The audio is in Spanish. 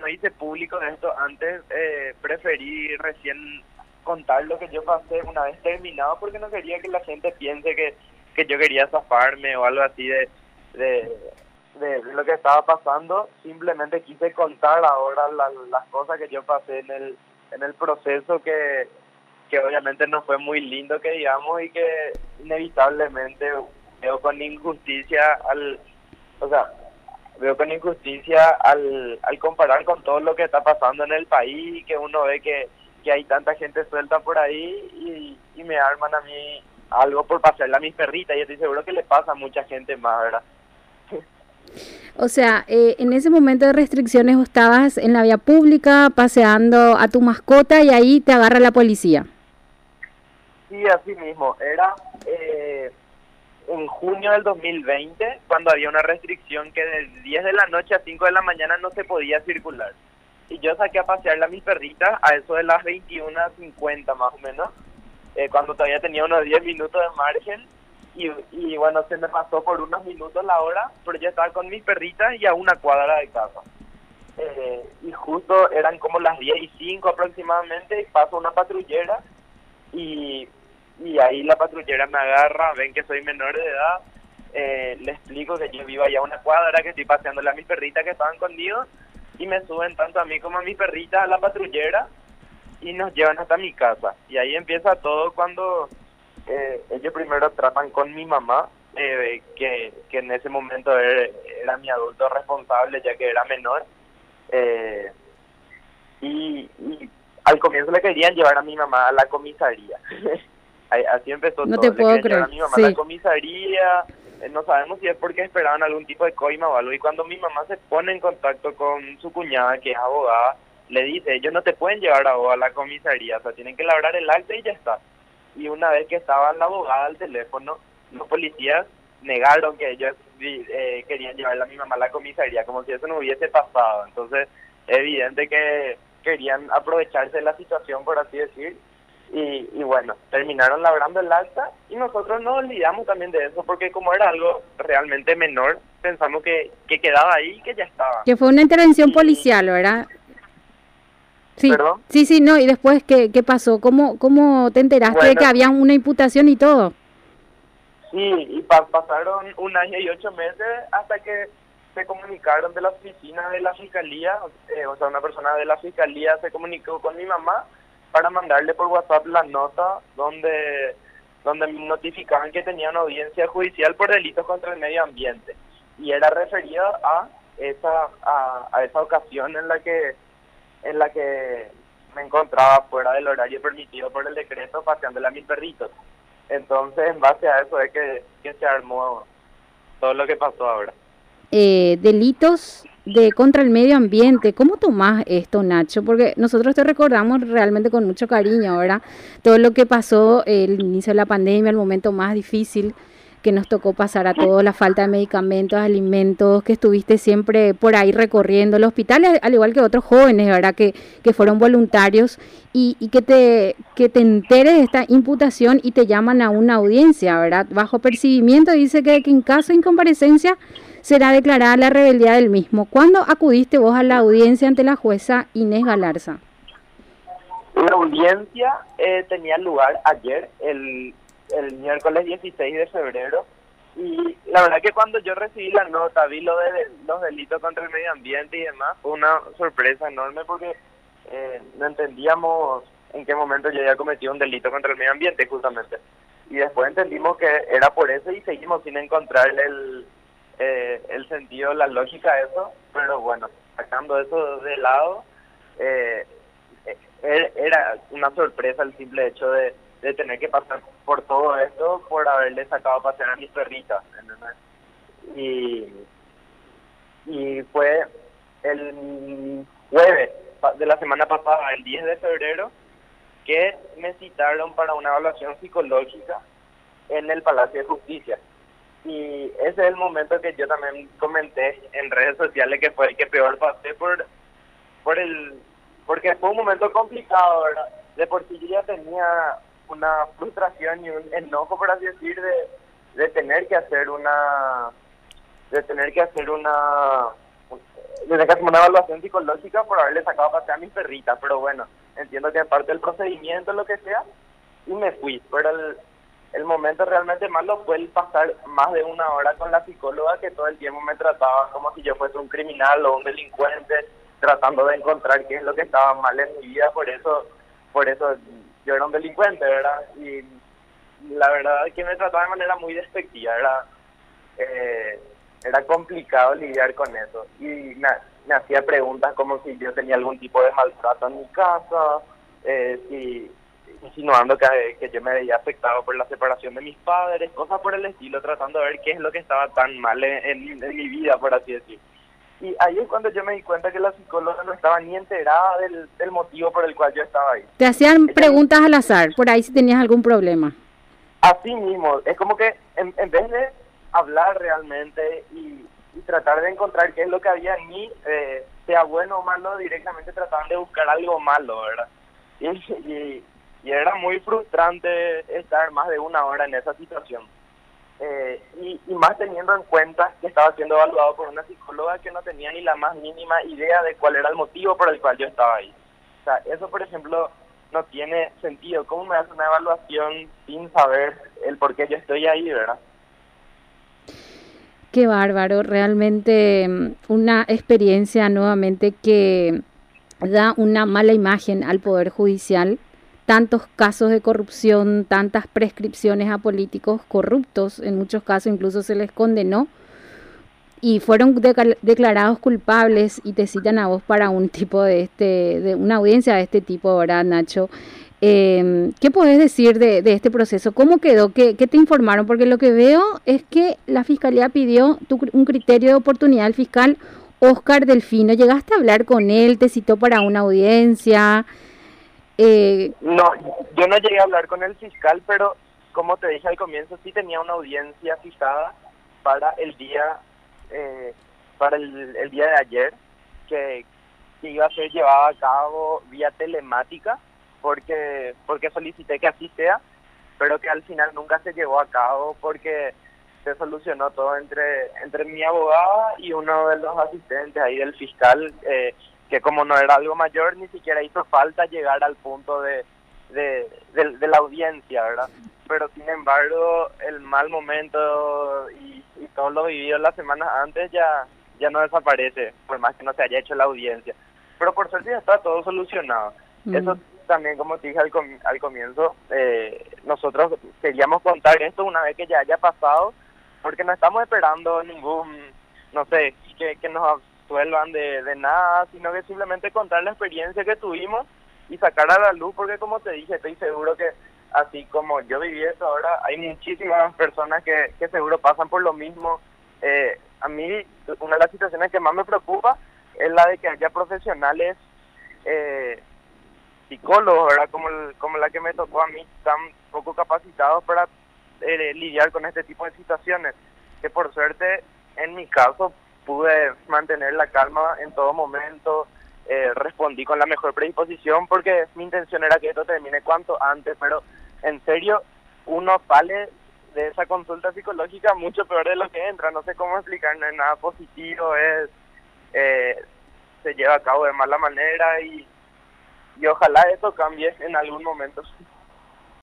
no hice público esto antes, eh, preferí recién contar lo que yo pasé una vez terminado porque no quería que la gente piense que, que yo quería zafarme o algo así de, de, de lo que estaba pasando. Simplemente quise contar ahora las cosas que yo pasé en el, en el proceso que, que obviamente no fue muy lindo que digamos y que inevitablemente veo con injusticia al, o sea, veo con injusticia al, al comparar con todo lo que está pasando en el país que uno ve que, que hay tanta gente suelta por ahí y, y me arman a mí algo por pasarle a mis perritas y estoy seguro que le pasa a mucha gente más, ¿verdad? O sea, eh, en ese momento de restricciones estabas en la vía pública paseando a tu mascota y ahí te agarra la policía. Sí, así mismo. Era eh, en junio del 2020 cuando había una restricción que de 10 de la noche a 5 de la mañana no se podía circular. Y yo saqué a pasearle a mis perritas a eso de las 21.50 más o menos, eh, cuando todavía tenía unos 10 minutos de margen y, bueno, se me pasó por unos minutos la hora, pero yo estaba con mis perritas y a una cuadra de casa. Eh, y justo eran como las 10 y 5 aproximadamente y paso una patrullera y, y ahí la patrullera me agarra, ven que soy menor de edad, eh, le explico que yo vivo allá a una cuadra, que estoy paseándole a mis perritas que estaban conmigo y me suben tanto a mí como a mis perritas a la patrullera y nos llevan hasta mi casa. Y ahí empieza todo cuando eh, ellos primero tratan con mi mamá, eh, que, que en ese momento era, mi adulto responsable ya que era menor. Eh, y, al comienzo le querían llevar a mi mamá a la comisaría. Así empezó no todo. Te puedo creer. a mi mamá a la comisaría. Eh, no sabemos si es porque esperaban algún tipo de coima o algo. Y cuando mi mamá se pone en contacto con su cuñada, que es abogada, le dice, ellos no te pueden llevar a vos a la comisaría, o sea, tienen que labrar el acta y ya está y una vez que estaba la abogada al teléfono, los policías negaron que ellos eh, querían llevarla a mi mamá a la comisaría, como si eso no hubiese pasado. Entonces, es evidente que querían aprovecharse de la situación, por así decir, y, y bueno, terminaron labrando el acta y nosotros nos olvidamos también de eso, porque como era algo realmente menor, pensamos que, que quedaba ahí y que ya estaba. Que fue una intervención policial, ¿verdad? Sí, sí, sí, no, y después, ¿qué, qué pasó? ¿Cómo, ¿Cómo te enteraste de que había una imputación y todo? Sí, y pasaron un año y ocho meses hasta que se comunicaron de la oficina de la fiscalía, eh, o sea, una persona de la fiscalía se comunicó con mi mamá para mandarle por WhatsApp la nota donde donde me notificaban que tenía una audiencia judicial por delitos contra el medio ambiente y era referida a esa a, a esa ocasión en la que en la que me encontraba fuera del horario permitido por el decreto paseándole a mis perritos. Entonces, en base a eso es que, se armó todo lo que pasó ahora. Eh, delitos de contra el medio ambiente. ¿Cómo tomás esto, Nacho? Porque nosotros te recordamos realmente con mucho cariño, ahora Todo lo que pasó el inicio de la pandemia, el momento más difícil que nos tocó pasar a todos, la falta de medicamentos, alimentos, que estuviste siempre por ahí recorriendo el hospital, al igual que otros jóvenes, ¿verdad? Que, que fueron voluntarios y, y, que, te, que te enteres de esta imputación y te llaman a una audiencia, ¿verdad? Bajo percibimiento dice que, que en caso de incomparecencia será declarada la rebeldía del mismo. ¿Cuándo acudiste vos a la audiencia ante la jueza Inés Galarza? La audiencia eh, tenía lugar ayer, el el miércoles 16 de febrero. Y la verdad que cuando yo recibí la nota, vi lo de los delitos contra el medio ambiente y demás, fue una sorpresa enorme porque eh, no entendíamos en qué momento yo había cometido un delito contra el medio ambiente justamente. Y después entendimos que era por eso y seguimos sin encontrar el, eh, el sentido, la lógica de eso. Pero bueno, sacando eso de lado, eh, eh era una sorpresa el simple hecho de tener que pasar por todo esto por haberle sacado a pasear a mis perritas. Y, y fue el jueves de la semana pasada, el 10 de febrero, que me citaron para una evaluación psicológica en el Palacio de Justicia. Y ese es el momento que yo también comenté en redes sociales que fue el que peor pasé por, por el, porque fue un momento complicado. De por sí ya tenía una frustración y un enojo, por así decir, de, de tener que hacer una de tener que hacer una desde que una evaluación psicológica por haberle sacado a a mis perritas, pero bueno, entiendo que es parte del procedimiento, lo que sea, y me fui. Pero el, el momento realmente malo fue el pasar más de una hora con la psicóloga que todo el tiempo me trataba como si yo fuese un criminal o un delincuente, tratando de encontrar qué es lo que estaba mal en mi vida, por eso, por eso yo era un delincuente, ¿verdad? Y la verdad es que me trataba de manera muy despectiva, era, eh, era complicado lidiar con eso. Y me, hacía preguntas como si yo tenía algún tipo de maltrato en mi casa, eh, si insinuando que, que yo me veía afectado por la separación de mis padres, cosas por el estilo, tratando de ver qué es lo que estaba tan mal en, mi vida, por así decir. Y ahí es cuando yo me di cuenta que la psicóloga no estaba ni enterada del, motivo por el cual yo estaba ahí. Te hacían preguntas al azar, por ahí si tenías algún problema. Así mismo, es como que en, vez de hablar realmente y, tratar de encontrar qué es lo que había en mí, eh, sea bueno o malo, directamente trataban de buscar algo malo, ¿verdad? y, y era muy frustrante estar más de una hora en esa situación. Eh, y, más teniendo en cuenta que estaba siendo evaluado por una psicóloga que no tenía ni la más mínima idea de cuál era el motivo por el cual yo estaba ahí. O sea, eso, por ejemplo, no tiene sentido. ¿Cómo me hace una evaluación sin saber el por qué yo estoy ahí, verdad? Qué bárbaro, realmente mm, una experiencia nuevamente que da una mala imagen al Poder Judicial tantos casos de corrupción, tantas prescripciones a políticos corruptos, en muchos casos incluso se les condenó y fueron declarados culpables y te citan a vos para un tipo de este, de una audiencia de este tipo, ¿verdad, Nacho? Em, ¿Qué podés decir de, este proceso? ¿Cómo quedó? ¿Qué, te informaron? Porque lo que veo es que la fiscalía pidió un criterio de oportunidad fiscal, Oscar Delfino. ¿Llegaste a hablar con él? ¿Te citó para una audiencia? Eh, no, yo no llegué a hablar con el fiscal, pero como te dije al comienzo, sí tenía una audiencia fijada para el día eh, para el, día de ayer, que, iba a ser llevada a cabo vía telemática, porque porque solicité que así sea, pero que al final nunca se llevó a cabo porque se solucionó todo entre entre mi abogada y uno de los asistentes ahí del fiscal eh, que como no era algo mayor, ni siquiera hizo falta llegar al punto de, de, la audiencia, ¿verdad? Pero sin embargo, el mal momento y, todo lo vivido las semanas antes ya, ya no desaparece, por más que no se haya hecho la audiencia. Pero por suerte ya está todo solucionado. Mm. Eso también, como te dije al, al comienzo, eh, nosotros queríamos contar esto una vez que ya haya pasado, porque no estamos esperando ningún, no sé, que, que nos resuelvan de, de nada, sino que simplemente contar la experiencia que tuvimos y sacar a la luz, porque como te dije, estoy seguro que así como yo viví eso ahora, hay muchísimas personas que, que seguro pasan por lo mismo. Eh, a mí, una de las situaciones que más me preocupa es la de que haya profesionales eh, psicólogos, ¿verdad? Como, como la que me tocó a mí, tan poco capacitados para eh, lidiar con este tipo de situaciones, que por suerte, en mi caso, pude mantener la calma en todo momento, eh, respondí con la mejor predisposición porque mi intención era que esto termine cuanto antes, pero en serio, uno sale de esa consulta psicológica mucho peor de lo que entra, no sé cómo explicar, no es nada positivo, es eh, se lleva a cabo de mala manera y, y ojalá eso cambie en algún momento.